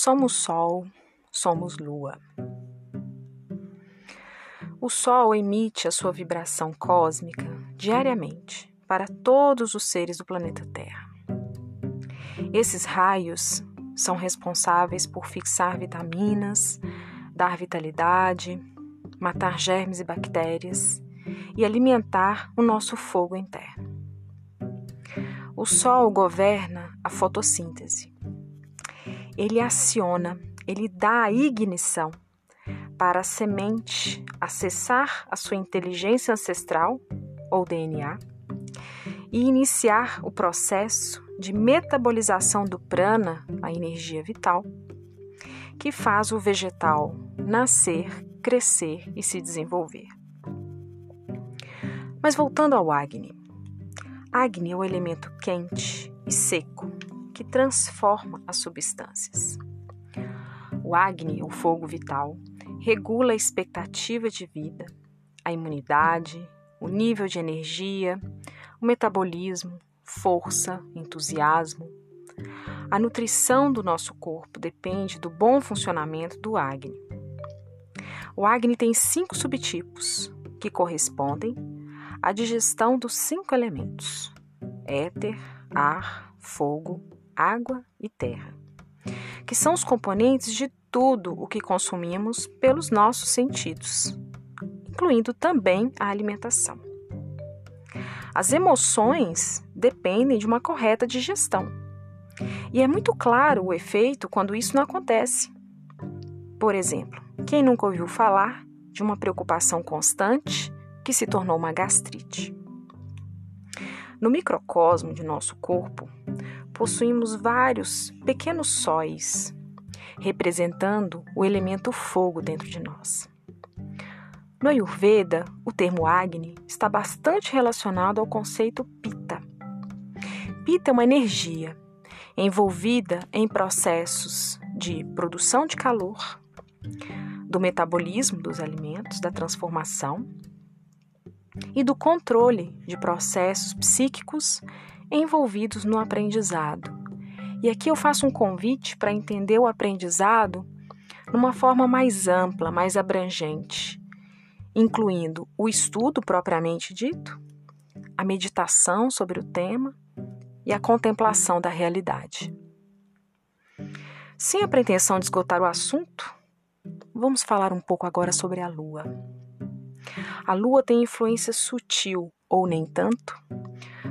Somos Sol, somos Lua. O Sol emite a sua vibração cósmica diariamente para todos os seres do planeta Terra. Esses raios são responsáveis por fixar vitaminas, dar vitalidade, matar germes e bactérias e alimentar o nosso fogo interno. O Sol governa a fotossíntese ele aciona, ele dá a ignição para a semente acessar a sua inteligência ancestral ou DNA e iniciar o processo de metabolização do prana, a energia vital, que faz o vegetal nascer, crescer e se desenvolver. Mas voltando ao Agni. Agni é o elemento quente e seco que transforma as substâncias. O Agni, o fogo vital, regula a expectativa de vida, a imunidade, o nível de energia, o metabolismo, força, entusiasmo. A nutrição do nosso corpo depende do bom funcionamento do Agni. O Agni tem cinco subtipos que correspondem à digestão dos cinco elementos: éter, ar, fogo, água e terra, que são os componentes de tudo o que consumimos pelos nossos sentidos, incluindo também a alimentação. As emoções dependem de uma correta digestão. E é muito claro o efeito quando isso não acontece. Por exemplo, quem nunca ouviu falar de uma preocupação constante que se tornou uma gastrite? No microcosmo de nosso corpo, possuímos vários pequenos sóis, representando o elemento fogo dentro de nós. No Ayurveda, o termo Agni está bastante relacionado ao conceito Pitta. Pitta é uma energia envolvida em processos de produção de calor, do metabolismo dos alimentos, da transformação e do controle de processos psíquicos envolvidos no aprendizado. E aqui eu faço um convite para entender o aprendizado numa forma mais ampla, mais abrangente, incluindo o estudo propriamente dito, a meditação sobre o tema e a contemplação da realidade. Sem a pretensão de esgotar o assunto, vamos falar um pouco agora sobre a Lua. A Lua tem influência sutil, ou nem tanto,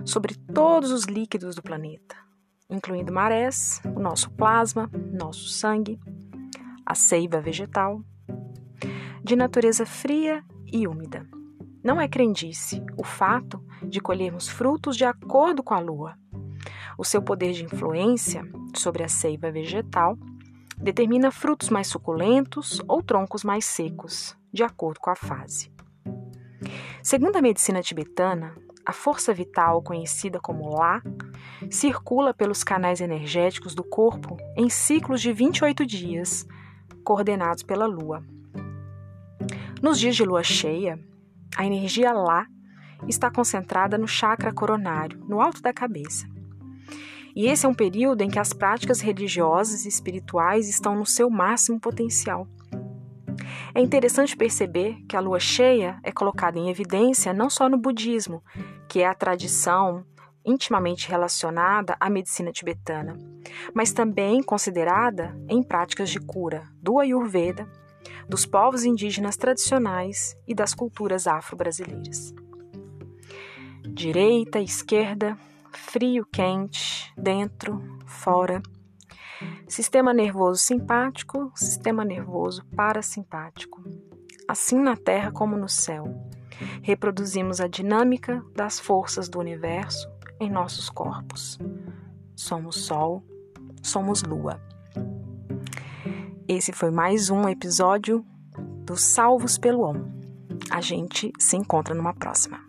sobre todos os líquidos do planeta, incluindo marés, o nosso plasma, nosso sangue, a seiva vegetal, de natureza fria e úmida. Não é crendice o fato de colhermos frutos de acordo com a lua. O seu poder de influência sobre a seiva vegetal determina frutos mais suculentos ou troncos mais secos, de acordo com a fase. Segundo a medicina tibetana, a força vital, conhecida como Lá, circula pelos canais energéticos do corpo em ciclos de 28 dias, coordenados pela Lua. Nos dias de lua cheia, a energia Lá está concentrada no chakra coronário, no alto da cabeça. E esse é um período em que as práticas religiosas e espirituais estão no seu máximo potencial. É interessante perceber que a lua cheia é colocada em evidência não só no budismo, que é a tradição intimamente relacionada à medicina tibetana, mas também considerada em práticas de cura do Ayurveda, dos povos indígenas tradicionais e das culturas afro-brasileiras. Direita, esquerda, frio, quente, dentro, fora. Sistema nervoso simpático, sistema nervoso parasimpático. Assim na Terra como no céu reproduzimos a dinâmica das forças do universo em nossos corpos. Somos Sol, somos Lua. Esse foi mais um episódio do Salvos pelo Om. A gente se encontra numa próxima.